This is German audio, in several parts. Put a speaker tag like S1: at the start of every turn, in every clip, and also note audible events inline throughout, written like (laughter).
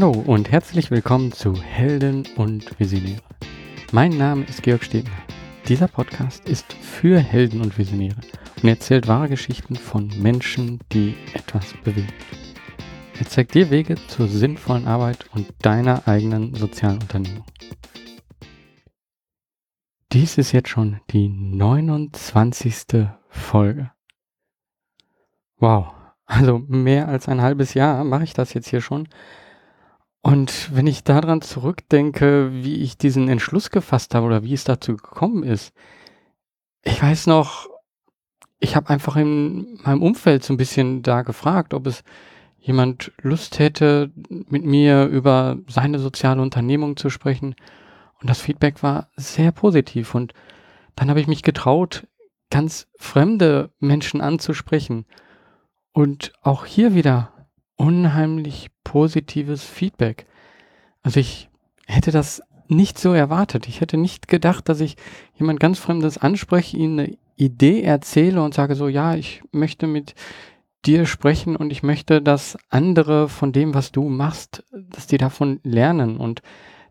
S1: Hallo und herzlich willkommen zu Helden und Visionäre. Mein Name ist Georg Stebner. Dieser Podcast ist für Helden und Visionäre und erzählt wahre Geschichten von Menschen, die etwas bewegen. Er zeigt dir Wege zur sinnvollen Arbeit und deiner eigenen sozialen Unternehmung. Dies ist jetzt schon die 29. Folge. Wow, also mehr als ein halbes Jahr mache ich das jetzt hier schon. Und wenn ich daran zurückdenke, wie ich diesen Entschluss gefasst habe oder wie es dazu gekommen ist, ich weiß noch, ich habe einfach in meinem Umfeld so ein bisschen da gefragt, ob es jemand Lust hätte, mit mir über seine soziale Unternehmung zu sprechen. Und das Feedback war sehr positiv. Und dann habe ich mich getraut, ganz fremde Menschen anzusprechen. Und auch hier wieder unheimlich positives Feedback. Also ich hätte das nicht so erwartet. Ich hätte nicht gedacht, dass ich jemand ganz Fremdes anspreche, ihnen eine Idee erzähle und sage so, ja, ich möchte mit dir sprechen und ich möchte, dass andere von dem, was du machst, dass die davon lernen und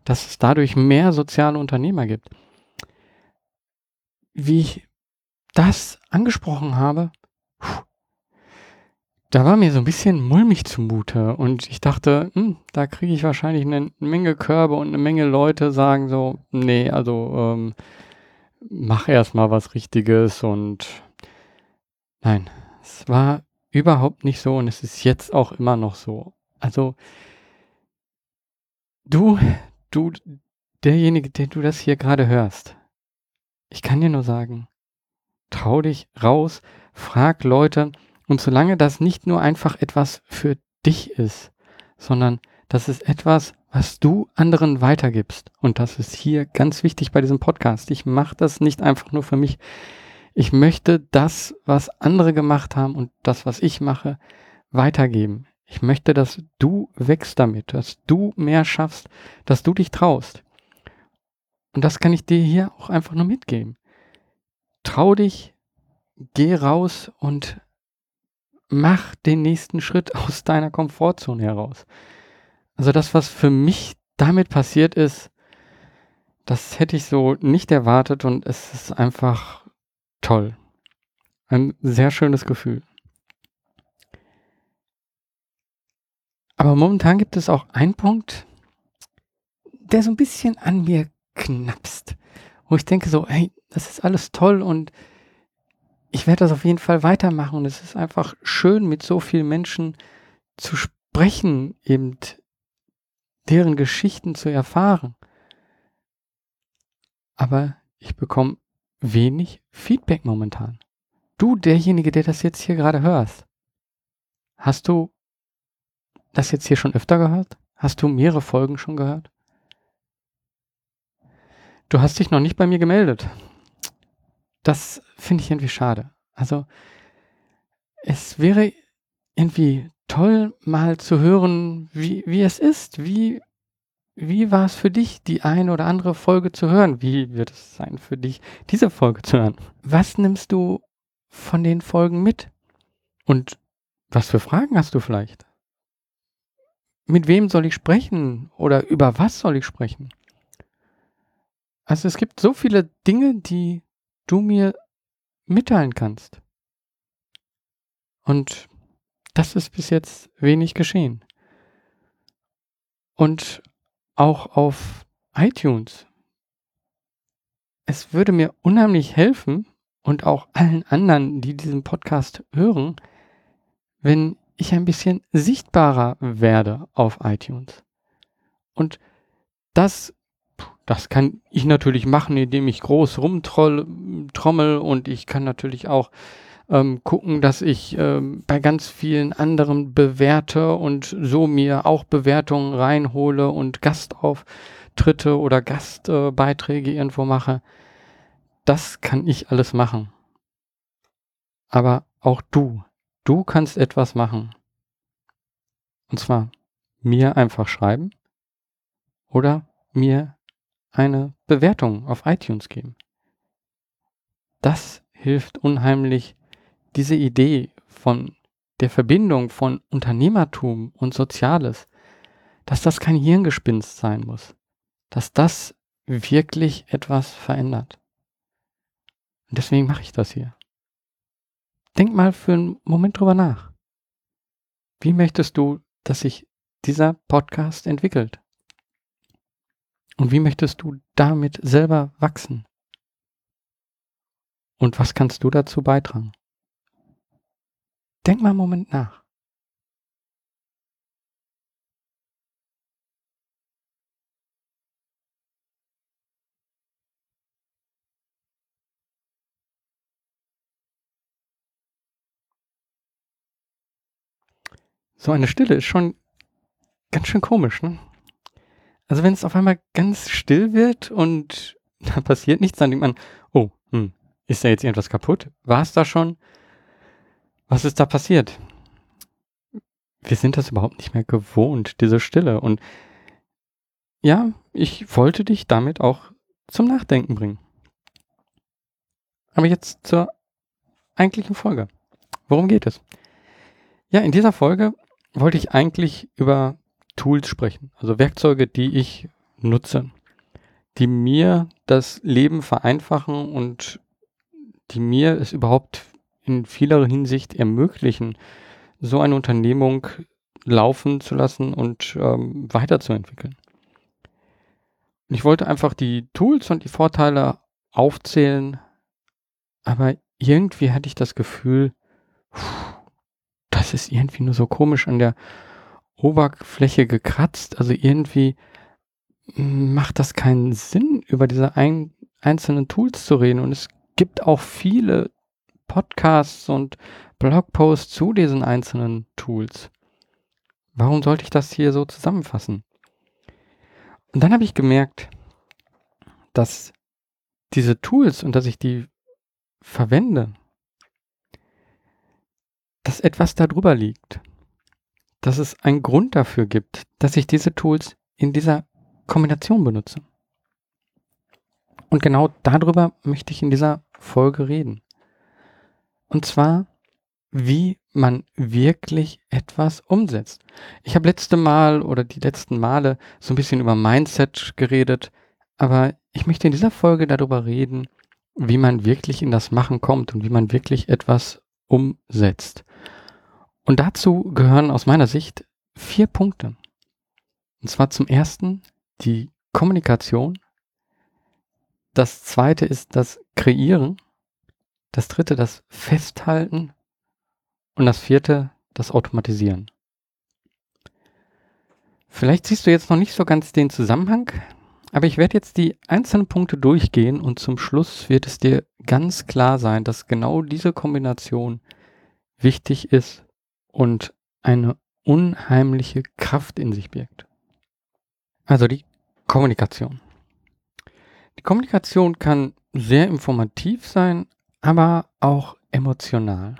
S1: dass es dadurch mehr soziale Unternehmer gibt. Wie ich das angesprochen habe, da war mir so ein bisschen mulmig zumute und ich dachte, hm, da kriege ich wahrscheinlich eine Menge Körbe und eine Menge Leute sagen so, nee, also ähm, mach erstmal was Richtiges und nein, es war überhaupt nicht so und es ist jetzt auch immer noch so. Also du, du, derjenige, der du das hier gerade hörst, ich kann dir nur sagen, trau dich raus, frag Leute, und solange das nicht nur einfach etwas für dich ist, sondern das ist etwas, was du anderen weitergibst. Und das ist hier ganz wichtig bei diesem Podcast. Ich mache das nicht einfach nur für mich. Ich möchte das, was andere gemacht haben und das, was ich mache, weitergeben. Ich möchte, dass du wächst damit, dass du mehr schaffst, dass du dich traust. Und das kann ich dir hier auch einfach nur mitgeben. Trau dich, geh raus und mach den nächsten Schritt (laughs) aus deiner Komfortzone heraus. Also das, was für mich damit passiert ist, das hätte ich so nicht erwartet und es ist einfach toll. Ein sehr schönes Gefühl. Aber momentan gibt es auch einen Punkt, der so ein bisschen an mir knapst, wo ich denke so, hey, das ist alles toll und ich werde das auf jeden Fall weitermachen und es ist einfach schön, mit so vielen Menschen zu sprechen, eben deren Geschichten zu erfahren. Aber ich bekomme wenig Feedback momentan. Du, derjenige, der das jetzt hier gerade hörst, hast du das jetzt hier schon öfter gehört? Hast du mehrere Folgen schon gehört? Du hast dich noch nicht bei mir gemeldet. Das finde ich irgendwie schade. Also es wäre irgendwie toll, mal zu hören, wie, wie es ist. Wie, wie war es für dich, die eine oder andere Folge zu hören? Wie wird es sein für dich, diese Folge zu hören? Was nimmst du von den Folgen mit? Und was für Fragen hast du vielleicht? Mit wem soll ich sprechen? Oder über was soll ich sprechen? Also es gibt so viele Dinge, die du mir mitteilen kannst. Und das ist bis jetzt wenig geschehen. Und auch auf iTunes. Es würde mir unheimlich helfen und auch allen anderen, die diesen Podcast hören, wenn ich ein bisschen sichtbarer werde auf iTunes. Und das das kann ich natürlich machen, indem ich groß rumtrommel und ich kann natürlich auch ähm, gucken, dass ich ähm, bei ganz vielen anderen bewerte und so mir auch Bewertungen reinhole und Gastauftritte oder Gastbeiträge äh, irgendwo mache. Das kann ich alles machen. Aber auch du, du kannst etwas machen. Und zwar mir einfach schreiben oder mir eine Bewertung auf iTunes geben. Das hilft unheimlich, diese Idee von der Verbindung von Unternehmertum und Soziales, dass das kein Hirngespinst sein muss, dass das wirklich etwas verändert. Und deswegen mache ich das hier. Denk mal für einen Moment drüber nach. Wie möchtest du, dass sich dieser Podcast entwickelt? Und wie möchtest du damit selber wachsen? Und was kannst du dazu beitragen? Denk mal einen Moment nach. So eine Stille ist schon ganz schön komisch, ne? Also wenn es auf einmal ganz still wird und (laughs) da passiert nichts, dann denkt man, oh, hm, ist da jetzt irgendwas kaputt? War es da schon? Was ist da passiert? Wir sind das überhaupt nicht mehr gewohnt, diese Stille. Und ja, ich wollte dich damit auch zum Nachdenken bringen. Aber jetzt zur eigentlichen Folge. Worum geht es? Ja, in dieser Folge wollte ich eigentlich über Tools sprechen, also Werkzeuge, die ich nutze, die mir das Leben vereinfachen und die mir es überhaupt in vieler Hinsicht ermöglichen, so eine Unternehmung laufen zu lassen und ähm, weiterzuentwickeln. Ich wollte einfach die Tools und die Vorteile aufzählen, aber irgendwie hatte ich das Gefühl, pff, das ist irgendwie nur so komisch an der Oberfläche gekratzt. Also irgendwie macht das keinen Sinn, über diese ein, einzelnen Tools zu reden. Und es gibt auch viele Podcasts und Blogposts zu diesen einzelnen Tools. Warum sollte ich das hier so zusammenfassen? Und dann habe ich gemerkt, dass diese Tools und dass ich die verwende, dass etwas darüber liegt. Dass es einen Grund dafür gibt, dass ich diese Tools in dieser Kombination benutze. Und genau darüber möchte ich in dieser Folge reden. Und zwar, wie man wirklich etwas umsetzt. Ich habe letzte Mal oder die letzten Male so ein bisschen über Mindset geredet, aber ich möchte in dieser Folge darüber reden, wie man wirklich in das Machen kommt und wie man wirklich etwas umsetzt. Und dazu gehören aus meiner Sicht vier Punkte. Und zwar zum ersten die Kommunikation. Das zweite ist das Kreieren. Das dritte das Festhalten. Und das vierte das Automatisieren. Vielleicht siehst du jetzt noch nicht so ganz den Zusammenhang, aber ich werde jetzt die einzelnen Punkte durchgehen und zum Schluss wird es dir ganz klar sein, dass genau diese Kombination wichtig ist und eine unheimliche Kraft in sich birgt. Also die Kommunikation. Die Kommunikation kann sehr informativ sein, aber auch emotional.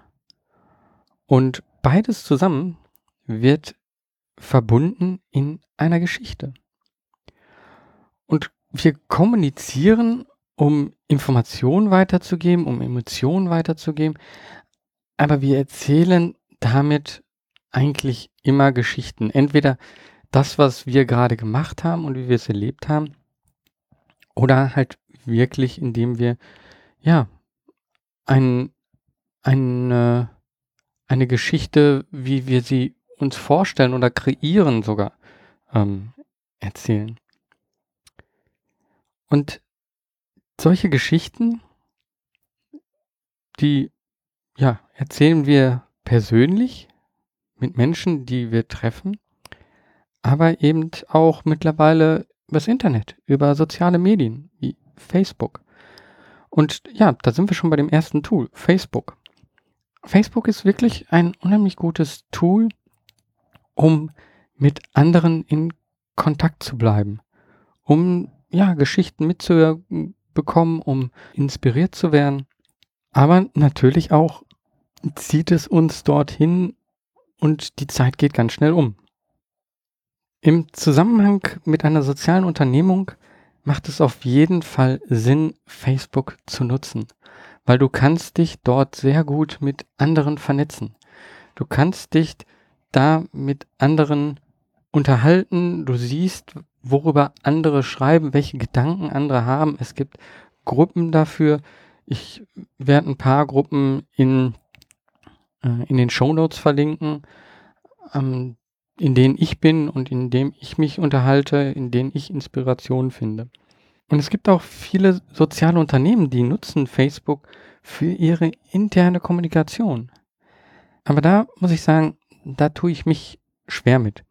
S1: Und beides zusammen wird verbunden in einer Geschichte. Und wir kommunizieren, um Informationen weiterzugeben, um Emotionen weiterzugeben, aber wir erzählen damit eigentlich immer Geschichten. Entweder das, was wir gerade gemacht haben und wie wir es erlebt haben, oder halt wirklich, indem wir, ja, ein, eine, eine Geschichte, wie wir sie uns vorstellen oder kreieren sogar, ähm, erzählen. Und solche Geschichten, die, ja, erzählen wir persönlich mit Menschen, die wir treffen, aber eben auch mittlerweile übers Internet, über soziale Medien wie Facebook. Und ja, da sind wir schon bei dem ersten Tool, Facebook. Facebook ist wirklich ein unheimlich gutes Tool, um mit anderen in Kontakt zu bleiben, um ja Geschichten mitzubekommen, um inspiriert zu werden, aber natürlich auch zieht es uns dorthin und die Zeit geht ganz schnell um. Im Zusammenhang mit einer sozialen Unternehmung macht es auf jeden Fall Sinn, Facebook zu nutzen, weil du kannst dich dort sehr gut mit anderen vernetzen. Du kannst dich da mit anderen unterhalten, du siehst, worüber andere schreiben, welche Gedanken andere haben. Es gibt Gruppen dafür. Ich werde ein paar Gruppen in, äh, in den Show Notes verlinken, ähm, in denen ich bin und in denen ich mich unterhalte, in denen ich Inspiration finde. Und es gibt auch viele soziale Unternehmen, die nutzen Facebook für ihre interne Kommunikation. Aber da muss ich sagen, da tue ich mich schwer mit,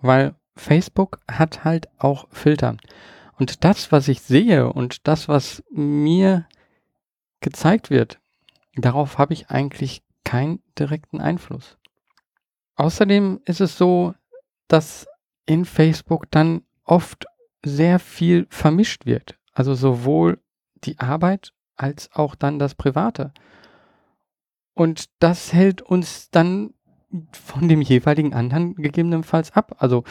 S1: weil Facebook hat halt auch Filter. Und das, was ich sehe und das, was mir gezeigt wird, darauf habe ich eigentlich keinen direkten Einfluss. Außerdem ist es so, dass in Facebook dann oft sehr viel vermischt wird. Also sowohl die Arbeit als auch dann das Private. Und das hält uns dann von dem jeweiligen anderen gegebenenfalls ab. Also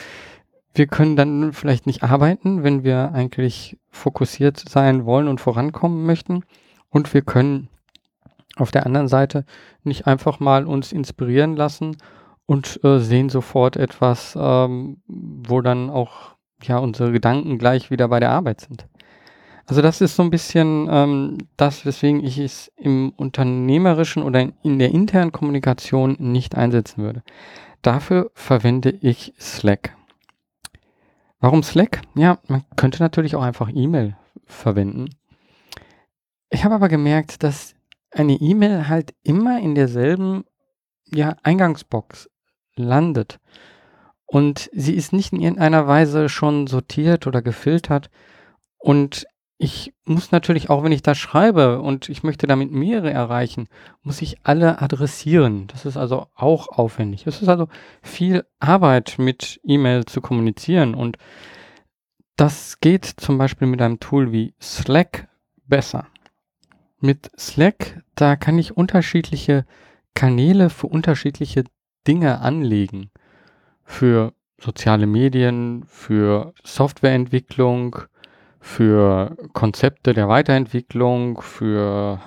S1: wir können dann vielleicht nicht arbeiten, wenn wir eigentlich fokussiert sein wollen und vorankommen möchten. Und wir können auf der anderen Seite nicht einfach mal uns inspirieren lassen und äh, sehen sofort etwas, ähm, wo dann auch ja unsere Gedanken gleich wieder bei der Arbeit sind. Also das ist so ein bisschen ähm, das, weswegen ich es im unternehmerischen oder in der internen Kommunikation nicht einsetzen würde. Dafür verwende ich Slack. Warum Slack? Ja, man könnte natürlich auch einfach E-Mail verwenden. Ich habe aber gemerkt, dass eine E-Mail halt immer in derselben ja, Eingangsbox landet. Und sie ist nicht in irgendeiner Weise schon sortiert oder gefiltert. Und ich muss natürlich auch, wenn ich das schreibe und ich möchte damit mehrere erreichen, muss ich alle adressieren. Das ist also auch aufwendig. Es ist also viel Arbeit mit E-Mail zu kommunizieren und das geht zum Beispiel mit einem Tool wie Slack besser. Mit Slack, da kann ich unterschiedliche Kanäle für unterschiedliche Dinge anlegen. Für soziale Medien, für Softwareentwicklung, für Konzepte der Weiterentwicklung, für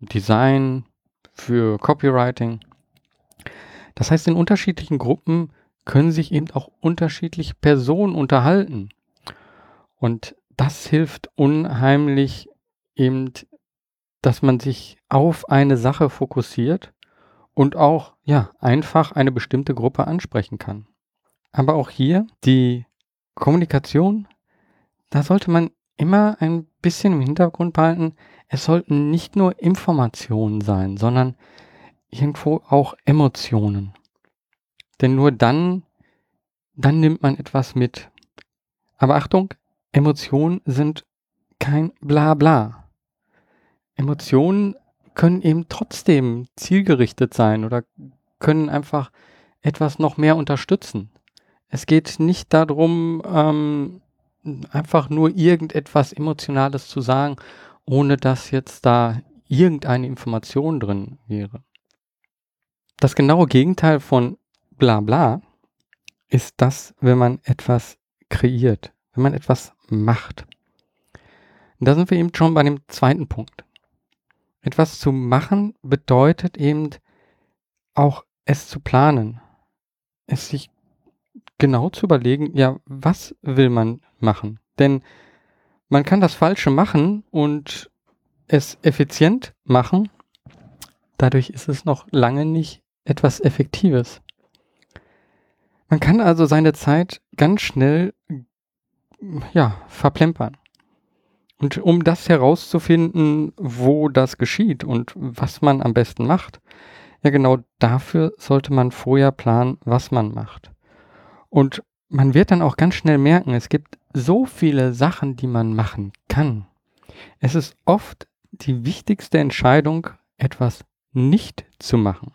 S1: Design, für Copywriting. Das heißt, in unterschiedlichen Gruppen können sich eben auch unterschiedliche Personen unterhalten. Und das hilft unheimlich eben, dass man sich auf eine Sache fokussiert und auch, ja, einfach eine bestimmte Gruppe ansprechen kann. Aber auch hier die Kommunikation da sollte man immer ein bisschen im Hintergrund behalten, es sollten nicht nur Informationen sein, sondern irgendwo auch Emotionen. Denn nur dann, dann nimmt man etwas mit. Aber Achtung, Emotionen sind kein Blabla. Emotionen können eben trotzdem zielgerichtet sein oder können einfach etwas noch mehr unterstützen. Es geht nicht darum, ähm, einfach nur irgendetwas Emotionales zu sagen, ohne dass jetzt da irgendeine Information drin wäre. Das genaue Gegenteil von bla bla ist das, wenn man etwas kreiert, wenn man etwas macht. Und da sind wir eben schon bei dem zweiten Punkt. Etwas zu machen bedeutet eben auch es zu planen, es sich genau zu überlegen, ja, was will man machen? Denn man kann das Falsche machen und es effizient machen. Dadurch ist es noch lange nicht etwas Effektives. Man kann also seine Zeit ganz schnell, ja, verplempern. Und um das herauszufinden, wo das geschieht und was man am besten macht, ja genau dafür sollte man vorher planen, was man macht. Und man wird dann auch ganz schnell merken, es gibt so viele Sachen, die man machen kann. Es ist oft die wichtigste Entscheidung, etwas nicht zu machen.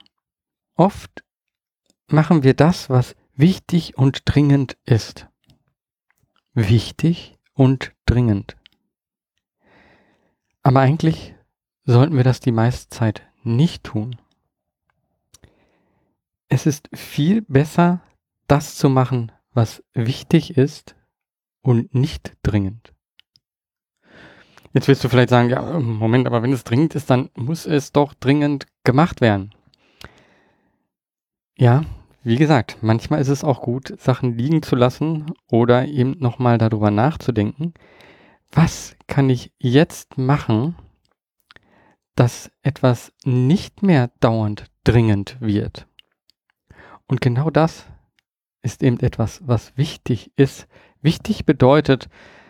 S1: Oft machen wir das, was wichtig und dringend ist. Wichtig und dringend. Aber eigentlich sollten wir das die meiste Zeit nicht tun. Es ist viel besser, das zu machen, was wichtig ist und nicht dringend. Jetzt wirst du vielleicht sagen, ja, Moment, aber wenn es dringend ist, dann muss es doch dringend gemacht werden. Ja, wie gesagt, manchmal ist es auch gut, Sachen liegen zu lassen oder eben nochmal darüber nachzudenken. Was kann ich jetzt machen, dass etwas nicht mehr dauernd dringend wird? Und genau das ist eben etwas, was wichtig ist. Wichtig bedeutet,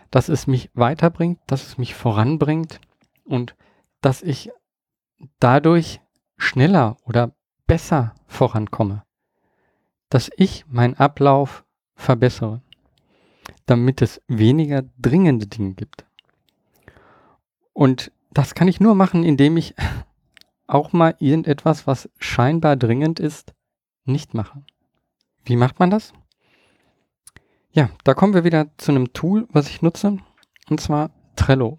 S1: dass es mich weiterbringt, dass es mich voranbringt und dass ich dadurch schneller oder besser vorankomme. Dass ich meinen Ablauf verbessere, damit es weniger dringende Dinge gibt. Und das kann ich nur machen, indem ich (laughs) auch mal irgendetwas, was scheinbar dringend ist, nicht mache. Wie macht man das? Ja, da kommen wir wieder zu einem Tool, was ich nutze, und zwar Trello.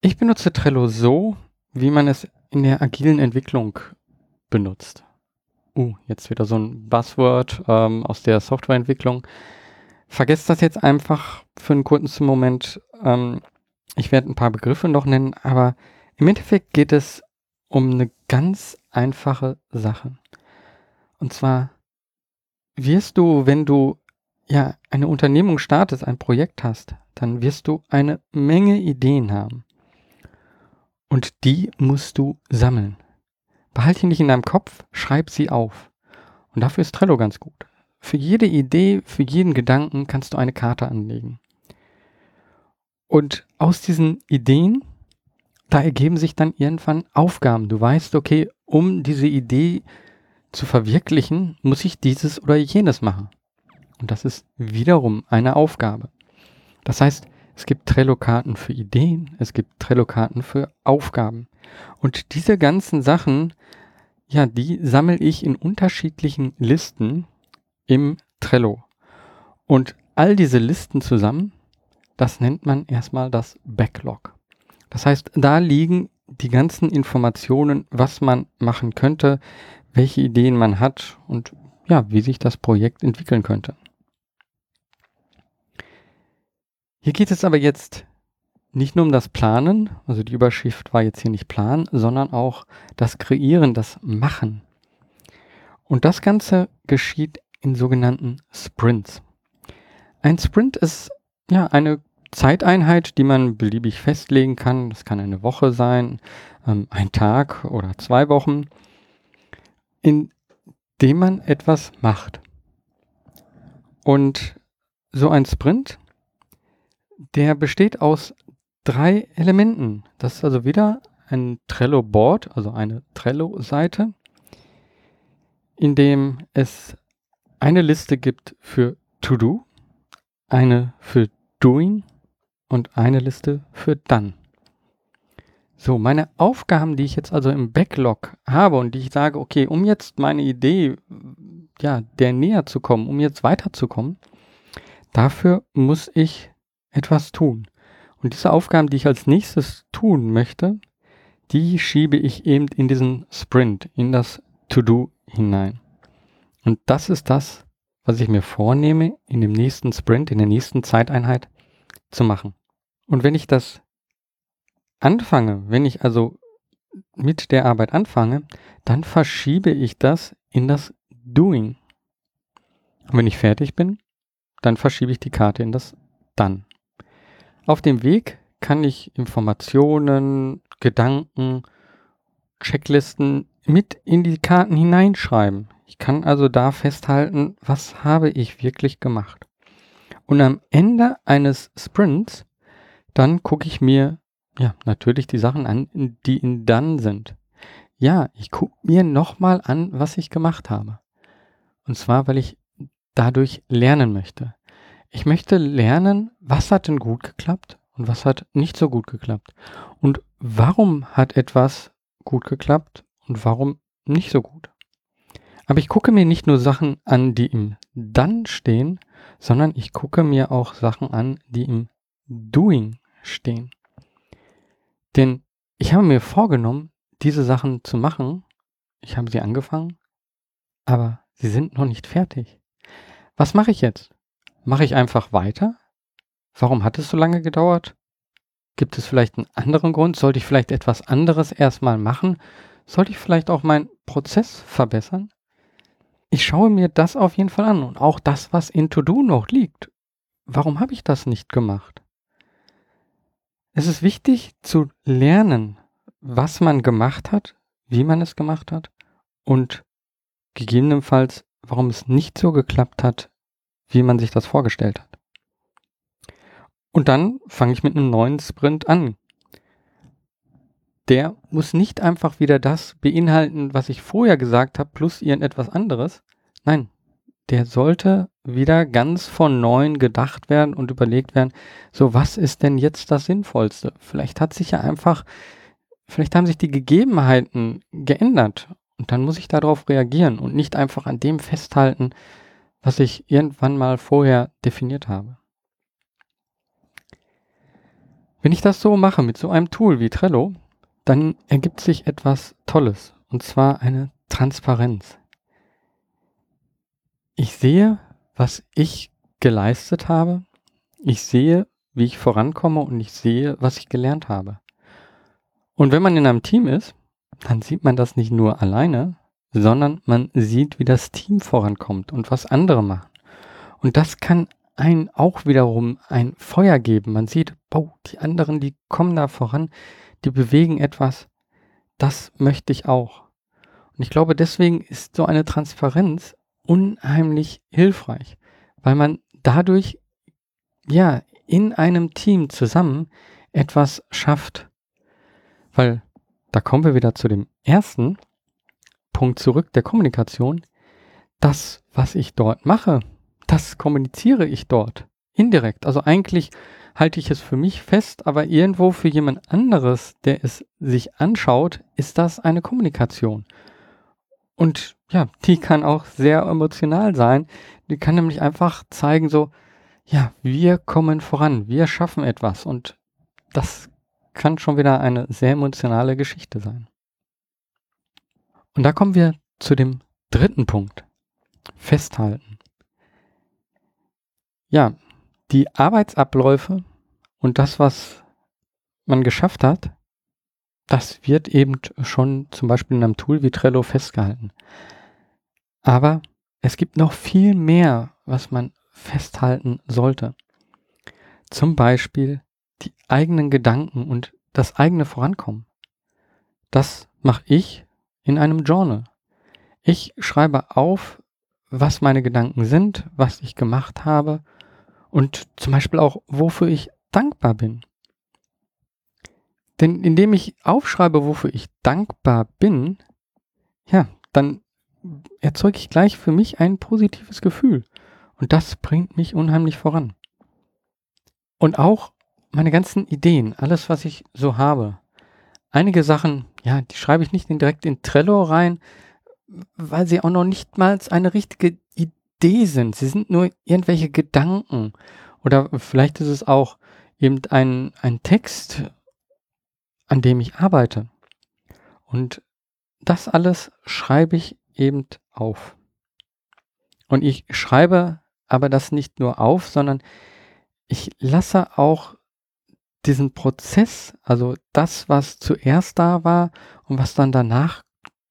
S1: Ich benutze Trello so, wie man es in der agilen Entwicklung benutzt. Uh, jetzt wieder so ein Buzzword ähm, aus der Softwareentwicklung. Vergesst das jetzt einfach für einen kurzen Moment. Ähm, ich werde ein paar Begriffe noch nennen, aber im Endeffekt geht es um eine ganz einfache Sache. Und zwar wirst du, wenn du ja eine Unternehmung startest, ein Projekt hast, dann wirst du eine Menge Ideen haben. Und die musst du sammeln. Behalte ihn nicht in deinem Kopf, schreib sie auf. Und dafür ist Trello ganz gut. Für jede Idee, für jeden Gedanken kannst du eine Karte anlegen. Und aus diesen Ideen, da ergeben sich dann irgendwann Aufgaben. Du weißt, okay, um diese Idee zu verwirklichen, muss ich dieses oder jenes machen. Und das ist wiederum eine Aufgabe. Das heißt, es gibt Trello-Karten für Ideen, es gibt Trello-Karten für Aufgaben. Und diese ganzen Sachen, ja, die sammle ich in unterschiedlichen Listen im Trello. Und all diese Listen zusammen, das nennt man erstmal das Backlog. Das heißt, da liegen die ganzen Informationen, was man machen könnte, welche Ideen man hat und ja, wie sich das Projekt entwickeln könnte. Hier geht es aber jetzt nicht nur um das Planen, also die Überschrift war jetzt hier nicht Plan, sondern auch das Kreieren, das Machen. Und das Ganze geschieht in sogenannten Sprints. Ein Sprint ist ja eine Zeiteinheit, die man beliebig festlegen kann. Das kann eine Woche sein, ähm, ein Tag oder zwei Wochen indem man etwas macht. Und so ein Sprint, der besteht aus drei Elementen. Das ist also wieder ein Trello-Board, also eine Trello-Seite, in dem es eine Liste gibt für To-Do, eine für Doing und eine Liste für Done. So, meine Aufgaben, die ich jetzt also im Backlog habe und die ich sage, okay, um jetzt meine Idee, ja, der näher zu kommen, um jetzt weiterzukommen, dafür muss ich etwas tun. Und diese Aufgaben, die ich als nächstes tun möchte, die schiebe ich eben in diesen Sprint, in das To-Do hinein. Und das ist das, was ich mir vornehme, in dem nächsten Sprint, in der nächsten Zeiteinheit zu machen. Und wenn ich das anfange, wenn ich also mit der Arbeit anfange, dann verschiebe ich das in das Doing. Und wenn ich fertig bin, dann verschiebe ich die Karte in das Dann. Auf dem Weg kann ich Informationen, Gedanken, Checklisten mit in die Karten hineinschreiben. Ich kann also da festhalten, was habe ich wirklich gemacht. Und am Ende eines Sprints, dann gucke ich mir ja, natürlich die Sachen an, die in dann sind. Ja, ich gucke mir nochmal an, was ich gemacht habe. Und zwar, weil ich dadurch lernen möchte. Ich möchte lernen, was hat denn gut geklappt und was hat nicht so gut geklappt. Und warum hat etwas gut geklappt und warum nicht so gut. Aber ich gucke mir nicht nur Sachen an, die im Dann stehen, sondern ich gucke mir auch Sachen an, die im Doing stehen. Denn ich habe mir vorgenommen, diese Sachen zu machen. Ich habe sie angefangen, aber sie sind noch nicht fertig. Was mache ich jetzt? Mache ich einfach weiter? Warum hat es so lange gedauert? Gibt es vielleicht einen anderen Grund? Sollte ich vielleicht etwas anderes erstmal machen? Sollte ich vielleicht auch meinen Prozess verbessern? Ich schaue mir das auf jeden Fall an und auch das, was in To-Do noch liegt. Warum habe ich das nicht gemacht? Es ist wichtig zu lernen, was man gemacht hat, wie man es gemacht hat und gegebenenfalls, warum es nicht so geklappt hat, wie man sich das vorgestellt hat. Und dann fange ich mit einem neuen Sprint an. Der muss nicht einfach wieder das beinhalten, was ich vorher gesagt habe, plus irgendetwas anderes. Nein, der sollte wieder ganz von neuem gedacht werden und überlegt werden, so was ist denn jetzt das Sinnvollste? Vielleicht hat sich ja einfach, vielleicht haben sich die Gegebenheiten geändert und dann muss ich darauf reagieren und nicht einfach an dem festhalten, was ich irgendwann mal vorher definiert habe. Wenn ich das so mache mit so einem Tool wie Trello, dann ergibt sich etwas Tolles und zwar eine Transparenz. Ich sehe, was ich geleistet habe. Ich sehe, wie ich vorankomme und ich sehe, was ich gelernt habe. Und wenn man in einem Team ist, dann sieht man das nicht nur alleine, sondern man sieht, wie das Team vorankommt und was andere machen. Und das kann einen auch wiederum ein Feuer geben. Man sieht, oh, die anderen, die kommen da voran, die bewegen etwas. Das möchte ich auch. Und ich glaube, deswegen ist so eine Transparenz unheimlich hilfreich, weil man dadurch ja in einem Team zusammen etwas schafft. Weil da kommen wir wieder zu dem ersten Punkt zurück der Kommunikation. Das, was ich dort mache, das kommuniziere ich dort indirekt. Also eigentlich halte ich es für mich fest, aber irgendwo für jemand anderes, der es sich anschaut, ist das eine Kommunikation. Und ja, die kann auch sehr emotional sein. Die kann nämlich einfach zeigen, so, ja, wir kommen voran, wir schaffen etwas. Und das kann schon wieder eine sehr emotionale Geschichte sein. Und da kommen wir zu dem dritten Punkt. Festhalten. Ja, die Arbeitsabläufe und das, was man geschafft hat, das wird eben schon zum Beispiel in einem Tool wie Trello festgehalten. Aber es gibt noch viel mehr, was man festhalten sollte. Zum Beispiel die eigenen Gedanken und das eigene Vorankommen. Das mache ich in einem Journal. Ich schreibe auf, was meine Gedanken sind, was ich gemacht habe und zum Beispiel auch, wofür ich dankbar bin. Denn indem ich aufschreibe, wofür ich dankbar bin, ja, dann erzeuge ich gleich für mich ein positives Gefühl. Und das bringt mich unheimlich voran. Und auch meine ganzen Ideen, alles, was ich so habe. Einige Sachen, ja, die schreibe ich nicht direkt in Trello rein, weil sie auch noch nicht mal eine richtige Idee sind. Sie sind nur irgendwelche Gedanken. Oder vielleicht ist es auch eben ein, ein Text, an dem ich arbeite. Und das alles schreibe ich eben auf. Und ich schreibe aber das nicht nur auf, sondern ich lasse auch diesen Prozess, also das, was zuerst da war und was dann danach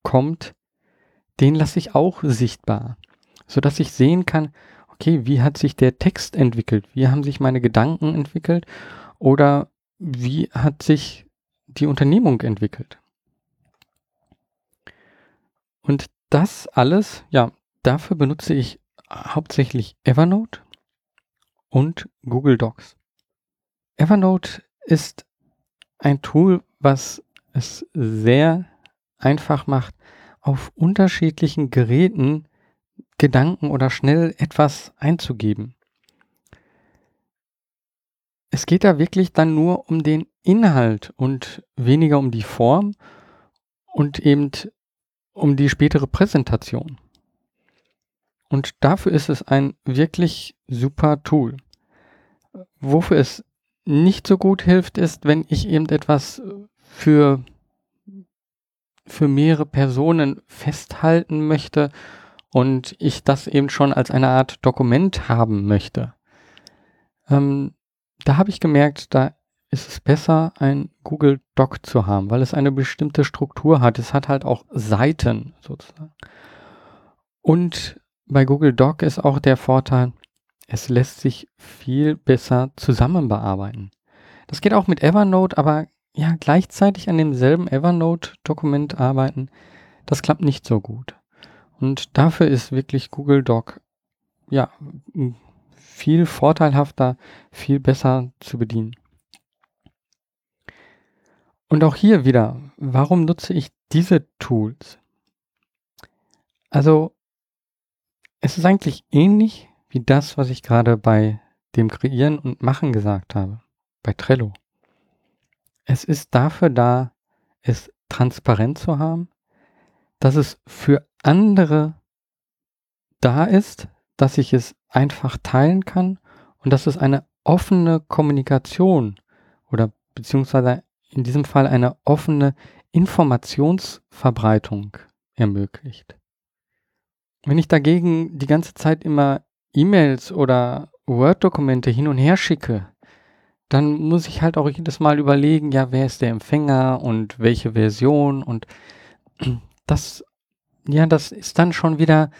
S1: kommt, den lasse ich auch sichtbar, so dass ich sehen kann, okay, wie hat sich der Text entwickelt, wie haben sich meine Gedanken entwickelt oder wie hat sich die Unternehmung entwickelt. Und das alles, ja, dafür benutze ich hauptsächlich Evernote und Google Docs. Evernote ist ein Tool, was es sehr einfach macht, auf unterschiedlichen Geräten Gedanken oder schnell etwas einzugeben. Es geht da wirklich dann nur um den Inhalt und weniger um die Form und eben um die spätere Präsentation. Und dafür ist es ein wirklich super Tool. Wofür es nicht so gut hilft, ist, wenn ich eben etwas für, für mehrere Personen festhalten möchte und ich das eben schon als eine Art Dokument haben möchte. Ähm, da habe ich gemerkt, da ist es besser, ein Google Doc zu haben, weil es eine bestimmte Struktur hat. Es hat halt auch Seiten sozusagen. Und bei Google Doc ist auch der Vorteil, es lässt sich viel besser zusammen bearbeiten. Das geht auch mit Evernote, aber ja, gleichzeitig an demselben Evernote-Dokument arbeiten, das klappt nicht so gut. Und dafür ist wirklich Google Doc ja viel vorteilhafter, viel besser zu bedienen. Und auch hier wieder, warum nutze ich diese Tools? Also, es ist eigentlich ähnlich wie das, was ich gerade bei dem Kreieren und Machen gesagt habe, bei Trello. Es ist dafür da, es transparent zu haben, dass es für andere da ist, dass ich es einfach teilen kann und dass es eine offene Kommunikation oder beziehungsweise in diesem Fall eine offene Informationsverbreitung ermöglicht. Wenn ich dagegen die ganze Zeit immer E-Mails oder Word-Dokumente hin und her schicke, dann muss ich halt auch jedes Mal überlegen, ja, wer ist der Empfänger und welche Version und (clears throat) das, ja, das ist dann schon wieder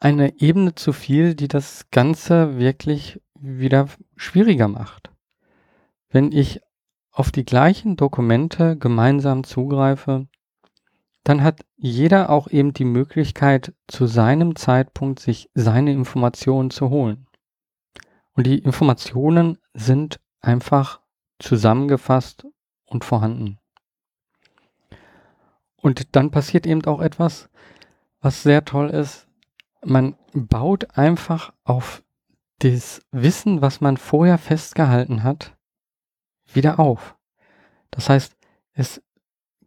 S1: eine Ebene zu viel, die das Ganze wirklich wieder schwieriger macht. Wenn ich auf die gleichen Dokumente gemeinsam zugreife, dann hat jeder auch eben die Möglichkeit, zu seinem Zeitpunkt sich seine Informationen zu holen. Und die Informationen sind einfach zusammengefasst und vorhanden. Und dann passiert eben auch etwas, was sehr toll ist. Man baut einfach auf das Wissen, was man vorher festgehalten hat, wieder auf. Das heißt, es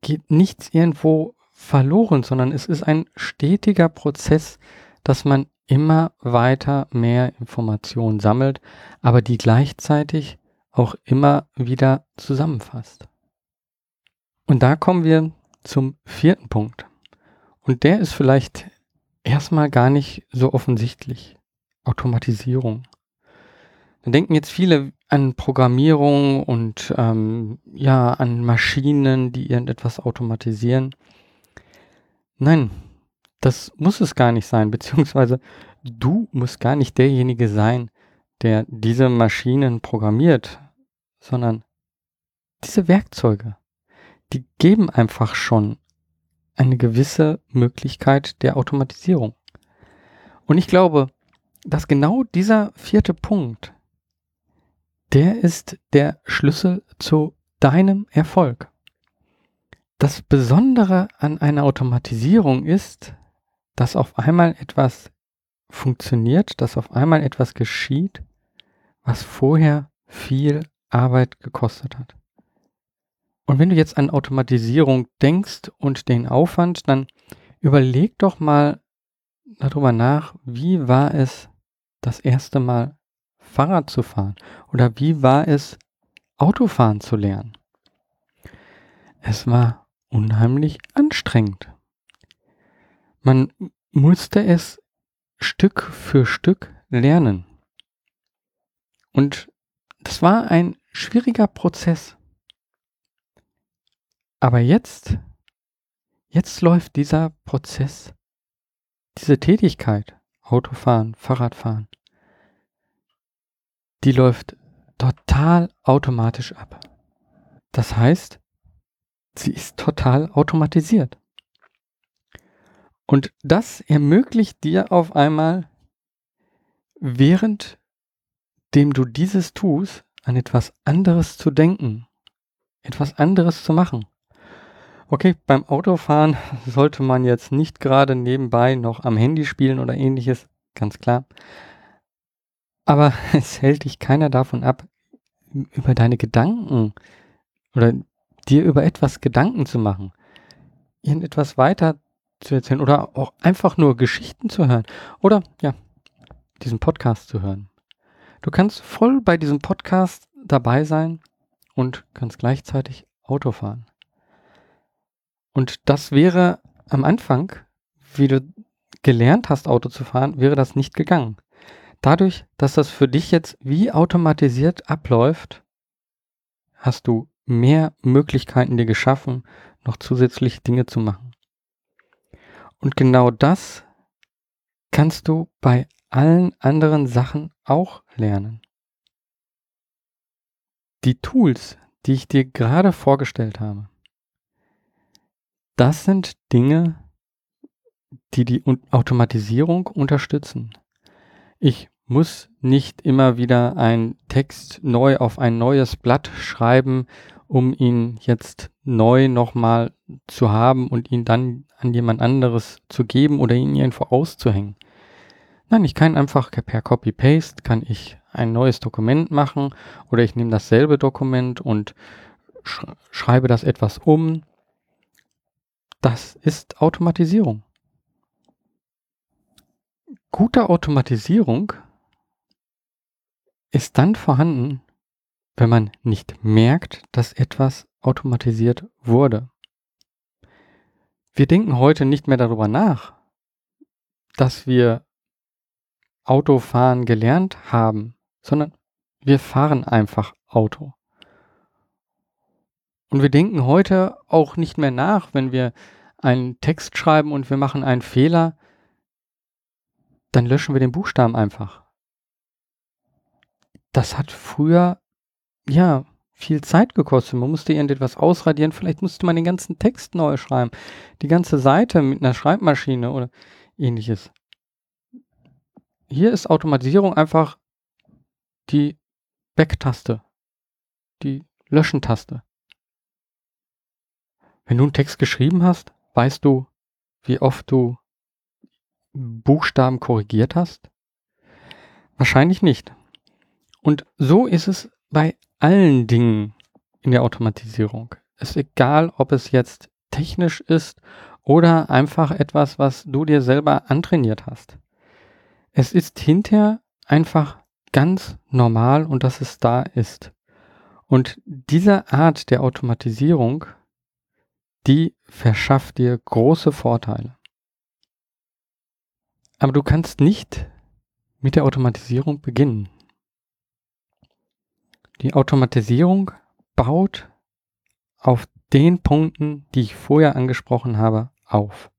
S1: geht nichts irgendwo verloren, sondern es ist ein stetiger Prozess, dass man immer weiter mehr Informationen sammelt, aber die gleichzeitig auch immer wieder zusammenfasst. Und da kommen wir zum vierten Punkt. Und der ist vielleicht erstmal gar nicht so offensichtlich. Automatisierung. Da denken jetzt viele an Programmierung und ähm, ja, an Maschinen, die irgendetwas automatisieren. Nein, das muss es gar nicht sein, (laughs) beziehungsweise du musst gar nicht derjenige sein, der diese Maschinen programmiert, sondern diese Werkzeuge, die geben einfach schon eine gewisse Möglichkeit der Automatisierung. Und ich glaube, dass genau dieser vierte Punkt der ist der Schlüssel zu deinem Erfolg. Das Besondere an einer Automatisierung ist, dass auf einmal etwas funktioniert, dass auf einmal etwas geschieht, was vorher viel Arbeit gekostet hat. Und wenn du jetzt an Automatisierung denkst und den Aufwand, dann überleg doch mal darüber nach, wie war es das erste Mal Fahrrad zu fahren? Oder wie war es, Autofahren zu lernen? Es war unheimlich anstrengend. Man musste es Stück für Stück lernen. Und das war ein schwieriger Prozess. Aber jetzt, jetzt läuft dieser Prozess, diese Tätigkeit, Autofahren, Fahrradfahren, die läuft total automatisch ab. Das heißt, sie ist total automatisiert. Und das ermöglicht dir auf einmal, während dem du dieses tust, an etwas anderes zu denken, etwas anderes zu machen. Okay, beim Autofahren (laughs) sollte man jetzt nicht gerade nebenbei noch am Handy spielen oder ähnliches, ganz klar. Aber (laughs) es hält dich keiner davon ab, über deine Gedanken oder dir über etwas Gedanken zu machen, irgendetwas weiter zu erzählen oder auch einfach nur Geschichten zu hören oder ja, diesen Podcast zu hören. Du kannst voll bei diesem Podcast dabei sein und kannst gleichzeitig Auto fahren. Und das wäre am Anfang, wie du gelernt hast, Auto zu fahren, wäre das nicht gegangen dadurch, dass das für dich jetzt wie automatisiert abläuft, hast du mehr Möglichkeiten dir geschaffen, noch zusätzlich Dinge zu machen. Und genau das kannst du bei allen anderen Sachen auch lernen. Die Tools, die ich dir gerade vorgestellt habe, das sind Dinge, die die Automatisierung unterstützen. Ich muss nicht immer wieder einen Text neu auf ein neues Blatt schreiben, um ihn jetzt neu nochmal zu haben und ihn dann an jemand anderes zu geben oder ihn irgendwo auszuhängen. Nein, ich kann einfach per Copy-Paste kann ich ein neues Dokument machen oder ich nehme dasselbe Dokument und sch schreibe das etwas um. Das ist Automatisierung. Gute Automatisierung ist dann vorhanden, wenn man nicht merkt, dass etwas automatisiert wurde. Wir denken heute nicht mehr darüber nach, dass wir Autofahren gelernt haben, sondern wir fahren einfach Auto. Und wir denken heute auch nicht mehr nach, wenn wir einen Text schreiben und wir machen einen Fehler, dann löschen wir den Buchstaben einfach das hat früher, ja, viel Zeit gekostet. Man musste irgendetwas ausradieren. Vielleicht musste man den ganzen Text neu schreiben. Die ganze Seite mit einer Schreibmaschine oder ähnliches. Hier ist Automatisierung einfach die Back-Taste. Die Löschen-Taste. Wenn du einen Text geschrieben hast, weißt du, wie oft du Buchstaben korrigiert hast? Wahrscheinlich nicht. Und so ist es bei allen Dingen in der Automatisierung. Ist egal, ob es jetzt technisch ist oder einfach etwas, was du dir selber antrainiert hast. Es ist hinterher einfach ganz normal und dass es da ist. Und diese Art der Automatisierung, die verschafft dir große Vorteile. Aber du kannst nicht mit der Automatisierung beginnen. Die Automatisierung baut auf den Punkten, die ich vorher angesprochen habe, auf.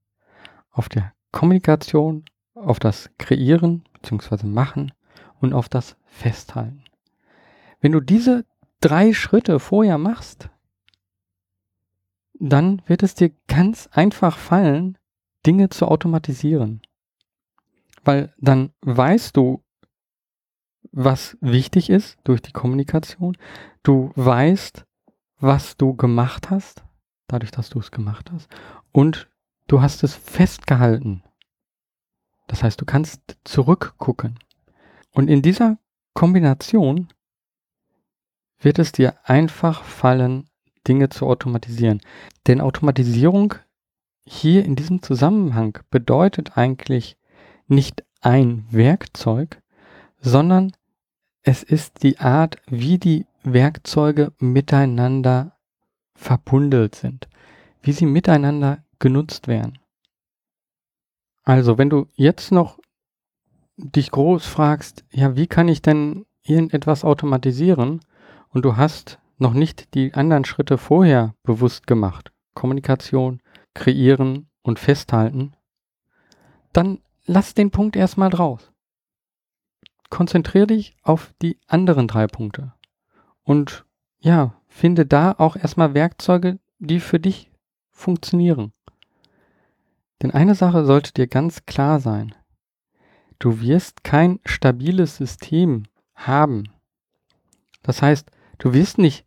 S1: Auf der Kommunikation, auf das Kreieren bzw. Machen und auf das Festhalten. Wenn du diese drei Schritte vorher machst, dann wird es dir ganz einfach fallen, Dinge zu automatisieren. Weil dann weißt du, was wichtig ist durch die Kommunikation. Du weißt, was du gemacht hast, dadurch, dass du es gemacht hast. Und du hast es festgehalten. Das heißt, du kannst zurückgucken. Und in dieser Kombination wird es dir einfach fallen, Dinge zu automatisieren. Denn Automatisierung hier in diesem Zusammenhang bedeutet eigentlich nicht ein Werkzeug, sondern es ist die Art, wie die Werkzeuge miteinander verbundelt sind, wie sie miteinander genutzt werden. Also, wenn du jetzt noch dich groß fragst, ja, wie kann ich denn irgendetwas automatisieren und du hast noch nicht die anderen Schritte vorher bewusst gemacht, Kommunikation, kreieren und festhalten, dann lass den Punkt erstmal draus konzentriere dich auf die anderen drei Punkte. Und ja, finde da auch erstmal Werkzeuge, die für dich funktionieren. Denn eine Sache sollte dir ganz klar sein. Du wirst kein stabiles System haben. Das heißt, du wirst nicht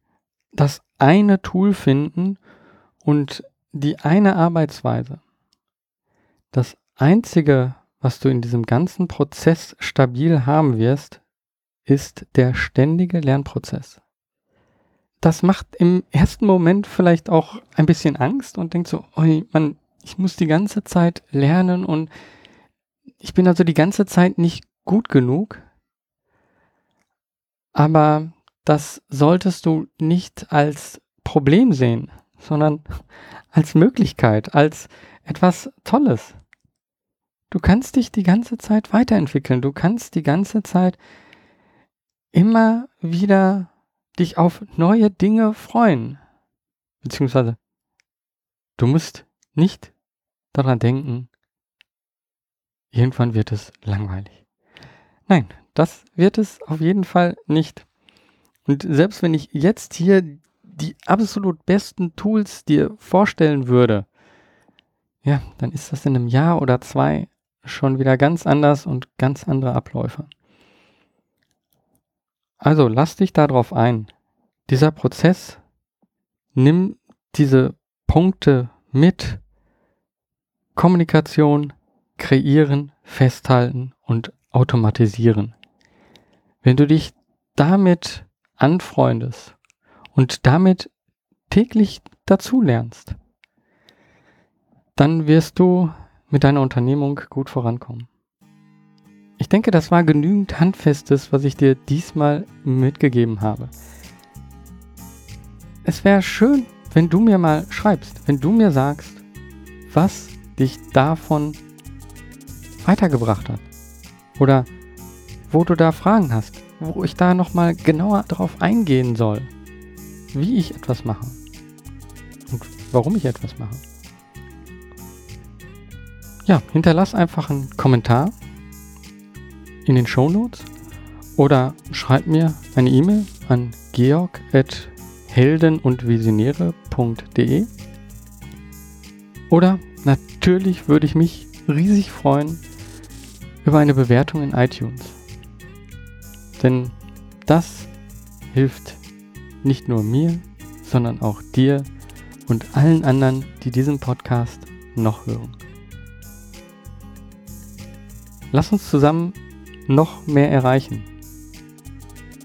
S1: das eine Tool finden und die eine Arbeitsweise. Das einzige, was du in diesem ganzen Prozess stabil haben wirst, ist der ständige Lernprozess. Das macht im ersten Moment vielleicht auch ein bisschen Angst und denkt so, oh man, ich muss die ganze Zeit lernen und ich bin also die ganze Zeit nicht gut genug. Aber das solltest du nicht als Problem sehen, sondern (laughs) als Möglichkeit, als etwas Tolles. Du kannst dich die ganze Zeit weiterentwickeln. Du kannst die ganze Zeit immer wieder dich auf neue Dinge freuen. Beziehungsweise du musst nicht daran denken, irgendwann wird es langweilig. Nein, das wird es auf jeden Fall nicht. Und selbst wenn ich jetzt hier die absolut besten Tools dir vorstellen würde, ja, dann ist das in einem Jahr oder zwei schon wieder ganz anders und ganz andere Abläufe. Also lass dich darauf ein. Dieser Prozess, nimm diese Punkte mit. Kommunikation, kreieren, festhalten und automatisieren. Wenn du dich damit anfreundest und damit täglich dazulernst, dann wirst du mit deiner Unternehmung gut vorankommen. Ich denke, das war genügend Handfestes, was ich dir diesmal mitgegeben habe. Es wäre schön, wenn du mir mal schreibst, wenn du mir sagst, was dich davon weitergebracht hat. Oder wo du da Fragen hast, wo ich da nochmal genauer drauf eingehen soll, wie ich etwas mache und warum ich etwas mache. Ja, hinterlass einfach einen Kommentar in den Show Notes oder schreib mir eine E-Mail an georg.helden und visionäre.de oder natürlich würde ich mich riesig freuen über eine Bewertung in iTunes. Denn das hilft nicht nur mir, sondern auch dir und allen anderen, die diesen Podcast noch hören. Lass uns zusammen noch mehr erreichen.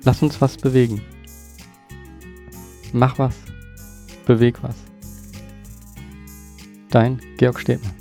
S1: Lass uns was bewegen. Mach was. Beweg was. Dein Georg Stebner.